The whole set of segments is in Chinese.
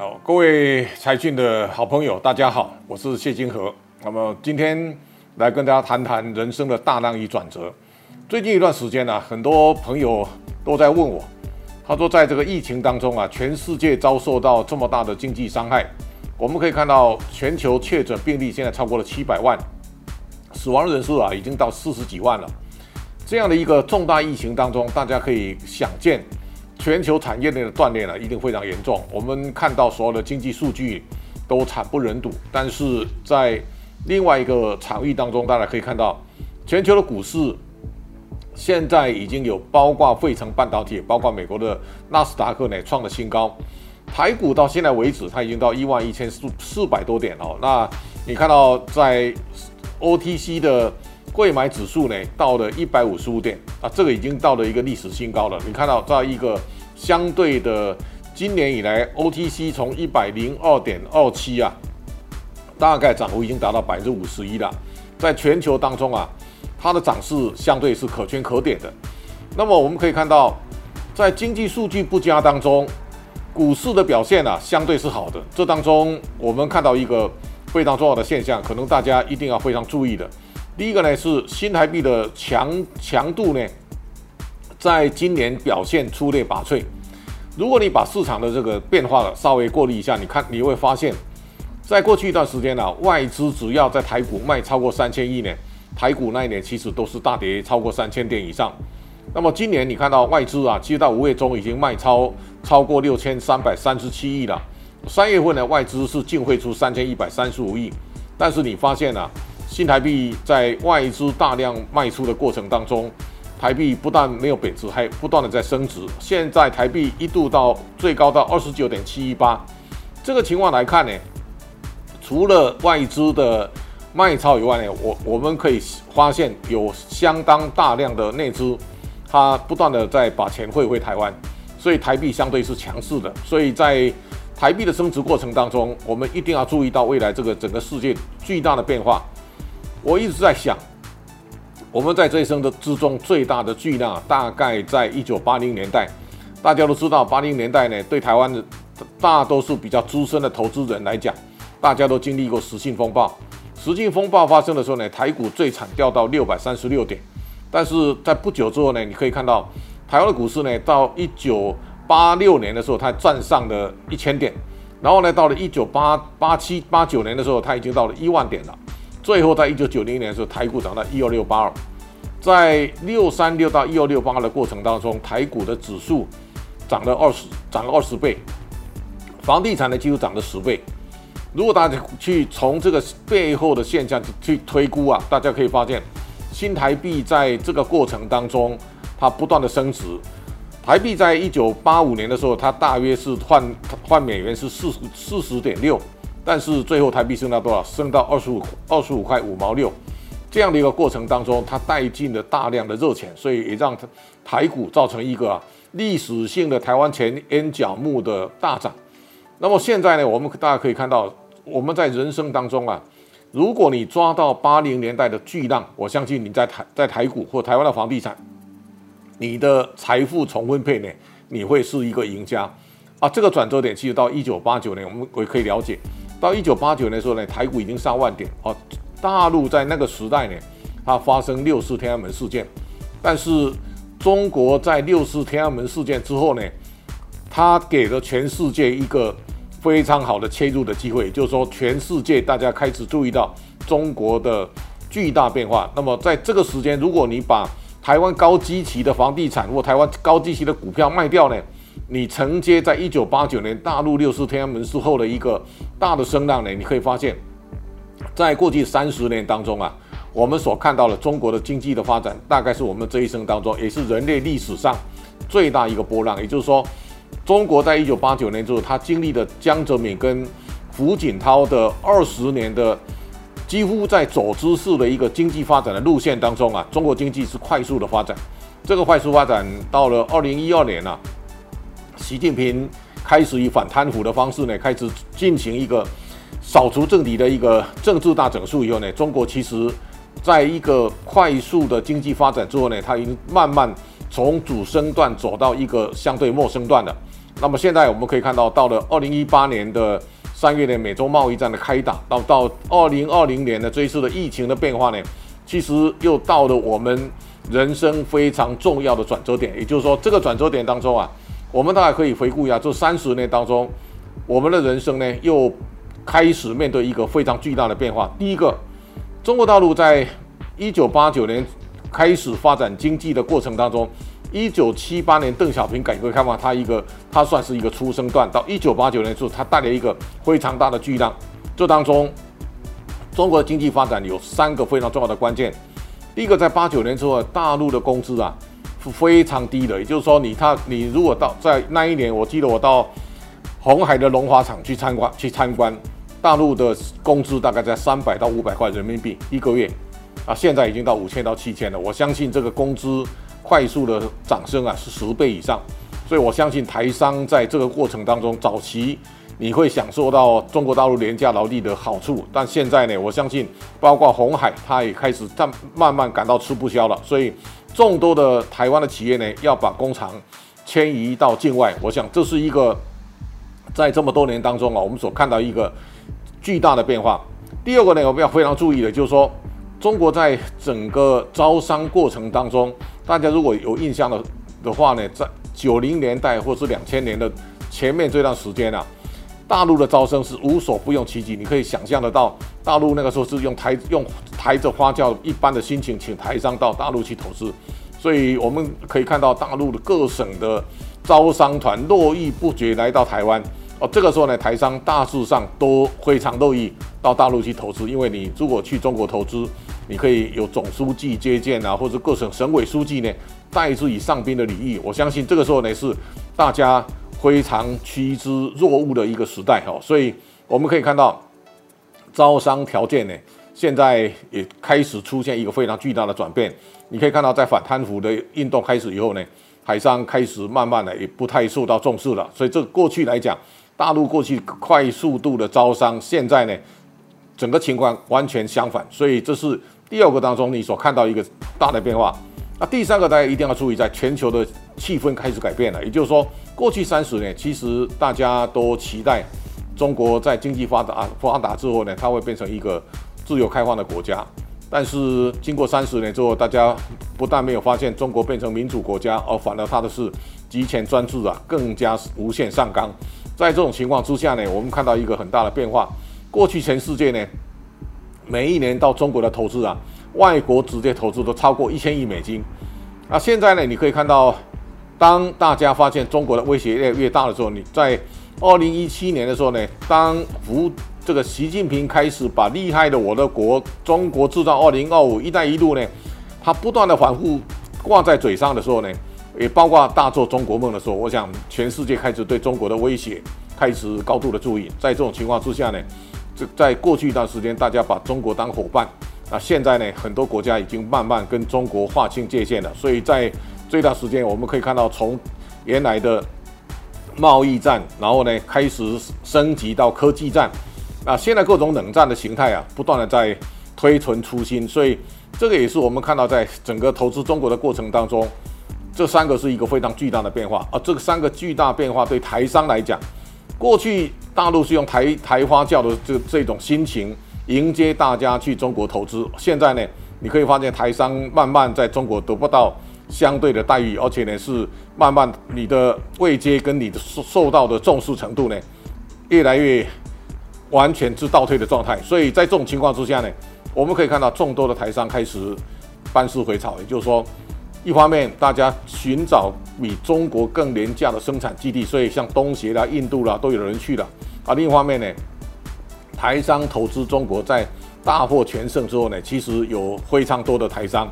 好，各位财讯的好朋友，大家好，我是谢金河。那么今天来跟大家谈谈人生的大浪与转折。最近一段时间呢，很多朋友都在问我，他说在这个疫情当中啊，全世界遭受到这么大的经济伤害。我们可以看到，全球确诊病例现在超过了七百万，死亡人数啊已经到四十几万了。这样的一个重大疫情当中，大家可以想见。全球产业链的断裂呢，一定非常严重。我们看到所有的经济数据都惨不忍睹，但是在另外一个场域当中，大家可以看到，全球的股市现在已经有包括费城半导体，包括美国的纳斯达克呢创了新高。台股到现在为止，它已经到一万一千四四百多点哦。那你看到在 OTC 的贵买指数呢，到了一百五十五点啊，这个已经到了一个历史新高了。你看到在一个相对的，今年以来，OTC 从一百零二点二七啊，大概涨幅已经达到百分之五十一了。在全球当中啊，它的涨势相对是可圈可点的。那么我们可以看到，在经济数据不佳当中，股市的表现啊，相对是好的。这当中我们看到一个非常重要的现象，可能大家一定要非常注意的。第一个呢是新台币的强强度呢。在今年表现出类拔萃。如果你把市场的这个变化稍微过滤一下，你看你会发现，在过去一段时间呢，外资只要在台股卖超过三千亿呢，台股那一年其实都是大跌超过三千点以上。那么今年你看到外资啊，其实到五月中已经卖超超过六千三百三十七亿了。三月份呢，外资是净汇出三千一百三十五亿。但是你发现啊，新台币在外资大量卖出的过程当中。台币不但没有贬值，还不断的在升值。现在台币一度到最高到二十九点七一八，这个情况来看呢，除了外资的卖超以外呢，我我们可以发现有相当大量的内资，它不断的在把钱汇回台湾，所以台币相对是强势的。所以在台币的升值过程当中，我们一定要注意到未来这个整个世界巨大的变化。我一直在想。我们在这一生的之中最大的巨量，大概在一九八零年代。大家都知道，八零年代呢，对台湾的大多数比较资深的投资人来讲，大家都经历过实信风暴。实信风暴发生的时候呢，台股最惨掉到六百三十六点。但是在不久之后呢，你可以看到台湾的股市呢，到一九八六年的时候，它站上了一千点。然后呢，到了一九八八七八九年的时候，它已经到了一万点了。最后，在一九九零年的时候，台股涨到一二六八二，在六三六到一二六八二的过程当中，台股的指数涨了二十，涨了二十倍，房地产的几乎涨了十倍。如果大家去从这个背后的现象去推估啊，大家可以发现，新台币在这个过程当中，它不断的升值。台币在一九八五年的时候，它大约是换换美元是四十四十点六。但是最后台币升到多少？升到二十五二十五块五毛六，这样的一个过程当中，它带进了大量的热钱，所以也让台股造成一个啊历史性的台湾前烟角木的大涨。那么现在呢，我们大家可以看到，我们在人生当中啊，如果你抓到八零年代的巨浪，我相信你在台在台股或台湾的房地产，你的财富重分配呢，你会是一个赢家啊。这个转折点其实到一九八九年，我们也可以了解。到一九八九年的时候呢，台股已经上万点啊。大陆在那个时代呢，它发生六四天安门事件，但是中国在六四天安门事件之后呢，它给了全世界一个非常好的切入的机会，就是说，全世界大家开始注意到中国的巨大变化。那么在这个时间，如果你把台湾高基期的房地产或台湾高基期的股票卖掉呢？你承接在一九八九年大陆六四天安门事后的一个大的声浪呢？你可以发现，在过去三十年当中啊，我们所看到的中国的经济的发展，大概是我们这一生当中，也是人类历史上最大一个波浪。也就是说，中国在一九八九年之后，它经历了江泽民跟胡锦涛的二十年的几乎在走姿势的一个经济发展的路线当中啊，中国经济是快速的发展。这个快速发展到了二零一二年啊。习近平开始以反贪腐的方式呢，开始进行一个扫除政敌的一个政治大整肃以后呢，中国其实在一个快速的经济发展之后呢，它已经慢慢从主升段走到一个相对末升段了。那么现在我们可以看到，到了二零一八年的三月的美洲贸易战的开打，到到二零二零年的这一次的疫情的变化呢，其实又到了我们人生非常重要的转折点。也就是说，这个转折点当中啊，我们大概可以回顾一下这三十年当中，我们的人生呢又开始面对一个非常巨大的变化。第一个，中国大陆在一九八九年。开始发展经济的过程当中，一九七八年邓小平改革开放，他一个他算是一个出生段。到一九八九年之后，他带来一个非常大的巨浪。这当中，中国的经济发展有三个非常重要的关键。第一个，在八九年之后，大陆的工资啊非常低的，也就是说，你他你如果到在那一年，我记得我到红海的龙华厂去参观去参观，大陆的工资大概在三百到五百块人民币一个月。啊，现在已经到五千到七千了。我相信这个工资快速的涨升啊，是十倍以上。所以我相信台商在这个过程当中，早期你会享受到中国大陆廉价劳力的好处，但现在呢，我相信包括红海，它也开始在慢慢感到吃不消了。所以众多的台湾的企业呢，要把工厂迁移到境外。我想这是一个在这么多年当中啊，我们所看到一个巨大的变化。第二个呢，我们要非常注意的，就是说。中国在整个招商过程当中，大家如果有印象的的话呢，在九零年代或是两千年的前面这段时间啊，大陆的招生是无所不用其极。你可以想象得到，大陆那个时候是用抬用抬着花轿一般的心情，请台商到大陆去投资。所以我们可以看到，大陆的各省的招商团络绎不绝来到台湾。哦，这个时候呢，台商大致上都非常乐意到大陆去投资，因为你如果去中国投资，你可以有总书记接见啊，或者各省省委书记呢带之以上宾的礼仪。我相信这个时候呢是大家非常趋之若鹜的一个时代哦，所以我们可以看到招商条件呢现在也开始出现一个非常巨大的转变。你可以看到，在反贪腐的运动开始以后呢，海商开始慢慢的也不太受到重视了，所以这过去来讲。大陆过去快速度的招商，现在呢，整个情况完全相反，所以这是第二个当中你所看到一个大的变化。那第三个大家一定要注意，在全球的气氛开始改变了，也就是说，过去三十年其实大家都期待中国在经济发达发达之后呢，它会变成一个自由开放的国家。但是经过三十年之后，大家不但没有发现中国变成民主国家，而反而它的是集权专制啊，更加无限上纲。在这种情况之下呢，我们看到一个很大的变化。过去全世界呢，每一年到中国的投资啊，外国直接投资都超过一千亿美金。那现在呢，你可以看到，当大家发现中国的威胁越来越大的时候，你在二零一七年的时候呢，当福这个习近平开始把厉害的我的国中国制造二零二五一带一路呢，他不断的反复挂在嘴上的时候呢。也包括大做中国梦的时候，我想全世界开始对中国的威胁开始高度的注意。在这种情况之下呢，这在过去一段时间，大家把中国当伙伴，那现在呢，很多国家已经慢慢跟中国划清界限了。所以在这段时间，我们可以看到，从原来的贸易战，然后呢开始升级到科技战，啊，现在各种冷战的形态啊，不断的在推陈出新。所以这个也是我们看到，在整个投资中国的过程当中。这三个是一个非常巨大的变化，而这个三个巨大变化对台商来讲，过去大陆是用台台花轿的这这种心情迎接大家去中国投资，现在呢，你可以发现台商慢慢在中国得不到相对的待遇，而且呢是慢慢你的位阶跟你的受受到的重视程度呢，越来越完全是倒退的状态，所以在这种情况之下呢，我们可以看到众多的台商开始班师回朝，也就是说。一方面，大家寻找比中国更廉价的生产基地，所以像东协啦、印度啦都有人去了。啊，另一方面呢，台商投资中国在大获全胜之后呢，其实有非常多的台商，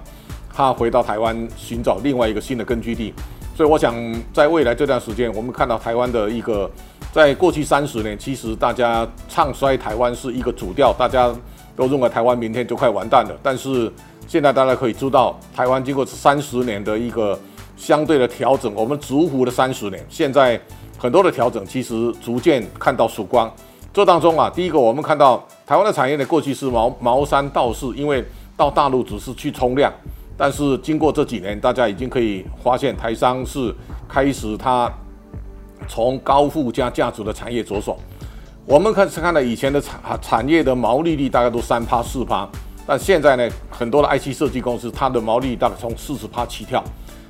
他回到台湾寻找另外一个新的根据地。所以我想，在未来这段时间，我们看到台湾的一个，在过去三十年，其实大家唱衰台湾是一个主调，大家都认为台湾明天就快完蛋了，但是。现在大家可以知道，台湾经过三十年的一个相对的调整，我们逐步的三十年，现在很多的调整其实逐渐看到曙光。这当中啊，第一个我们看到台湾的产业呢，过去是毛毛山道士，因为到大陆只是去冲量，但是经过这几年，大家已经可以发现台商是开始他从高附加价值的产业着手。我们看是看到以前的产产业的毛利率大概都三趴四趴，但现在呢，很多的 IC 设计公司它的毛利率大概从四十趴起跳。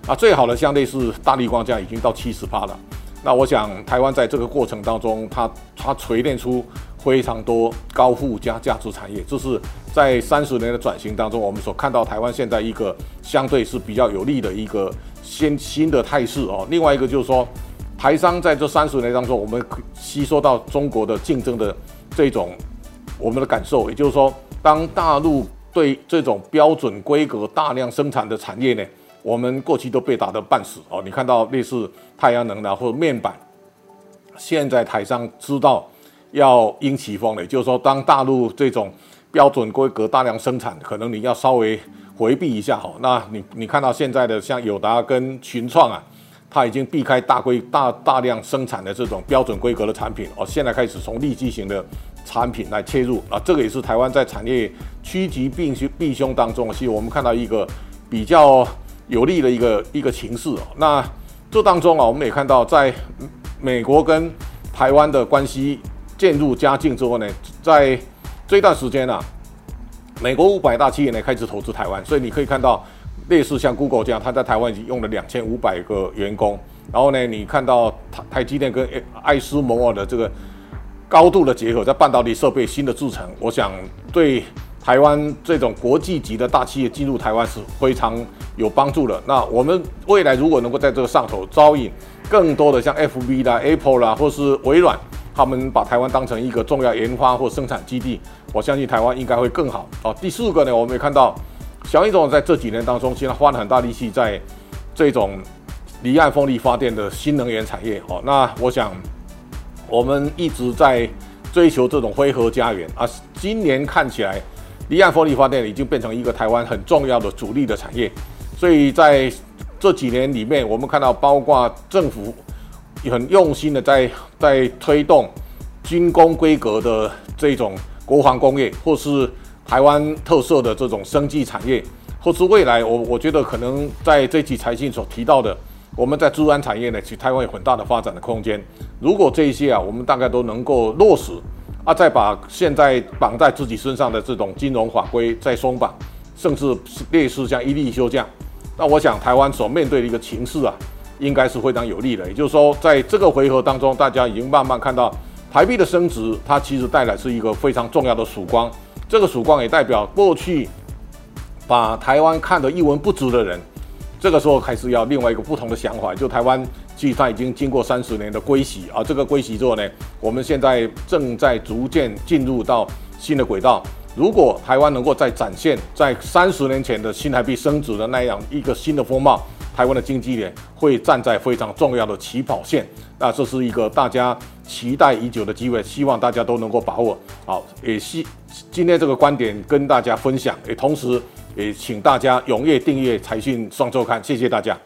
啊，最好的相对是大力光这样已经到七十趴了。那我想台湾在这个过程当中，它它锤炼出非常多高附加价值产业，这是在三十年的转型当中，我们所看到台湾现在一个相对是比较有利的一个新新的态势哦。另外一个就是说，台商在这三十年当中，我们吸收到中国的竞争的这种我们的感受，也就是说，当大陆对这种标准规格大量生产的产业呢？我们过去都被打得半死哦，你看到类似太阳能的或者面板，现在台商知道要应其风了，就是说当大陆这种标准规格大量生产，可能你要稍微回避一下哈。那你你看到现在的像友达跟群创啊，它已经避开大规大大量生产的这种标准规格的产品哦，现在开始从立基型的产品来切入啊，这个也是台湾在产业趋吉避凶避凶当中，其实我们看到一个比较。有利的一个一个情势哦。那这当中啊，我们也看到，在美国跟台湾的关系渐入佳境之后呢，在这段时间啊，美国五百大企业呢开始投资台湾，所以你可以看到，类似像 Google 这样，它在台湾已经用了两千五百个员工。然后呢，你看到台台积电跟爱斯摩尔的这个高度的结合，在半导体设备新的制程，我想对。台湾这种国际级的大企业进入台湾是非常有帮助的。那我们未来如果能够在这个上头招引更多的像 F B 啦、Apple 啦，或是微软，他们把台湾当成一个重要研发或生产基地，我相信台湾应该会更好。哦，第四个呢，我们也看到小英总在这几年当中，其实花了很大力气在这种离岸风力发电的新能源产业。哦，那我想我们一直在追求这种灰核家园啊，今年看起来。离岸风力发电已经变成一个台湾很重要的主力的产业，所以在这几年里面，我们看到包括政府很用心的在在推动军工规格的这种国防工业，或是台湾特色的这种生技产业，或是未来我我觉得可能在这期财信所提到的，我们在治安产业呢，其实台湾有很大的发展的空间。如果这一些啊，我们大概都能够落实。啊，再把现在绑在自己身上的这种金融法规再松绑，甚至是类似像一例休假，那我想台湾所面对的一个情势啊，应该是非常有利的。也就是说，在这个回合当中，大家已经慢慢看到台币的升值，它其实带来是一个非常重要的曙光。这个曙光也代表过去把台湾看得一文不值的人，这个时候开始要另外一个不同的想法，就台湾。其实它已经经过三十年的归习啊，这个归习之后呢，我们现在正在逐渐进入到新的轨道。如果台湾能够再展现在三十年前的新台币升值的那样一个新的风貌，台湾的经济呢会站在非常重要的起跑线。那这是一个大家期待已久的机会，希望大家都能够把握好。也希今天这个观点跟大家分享，也同时也请大家踊跃订阅财讯双周刊，谢谢大家。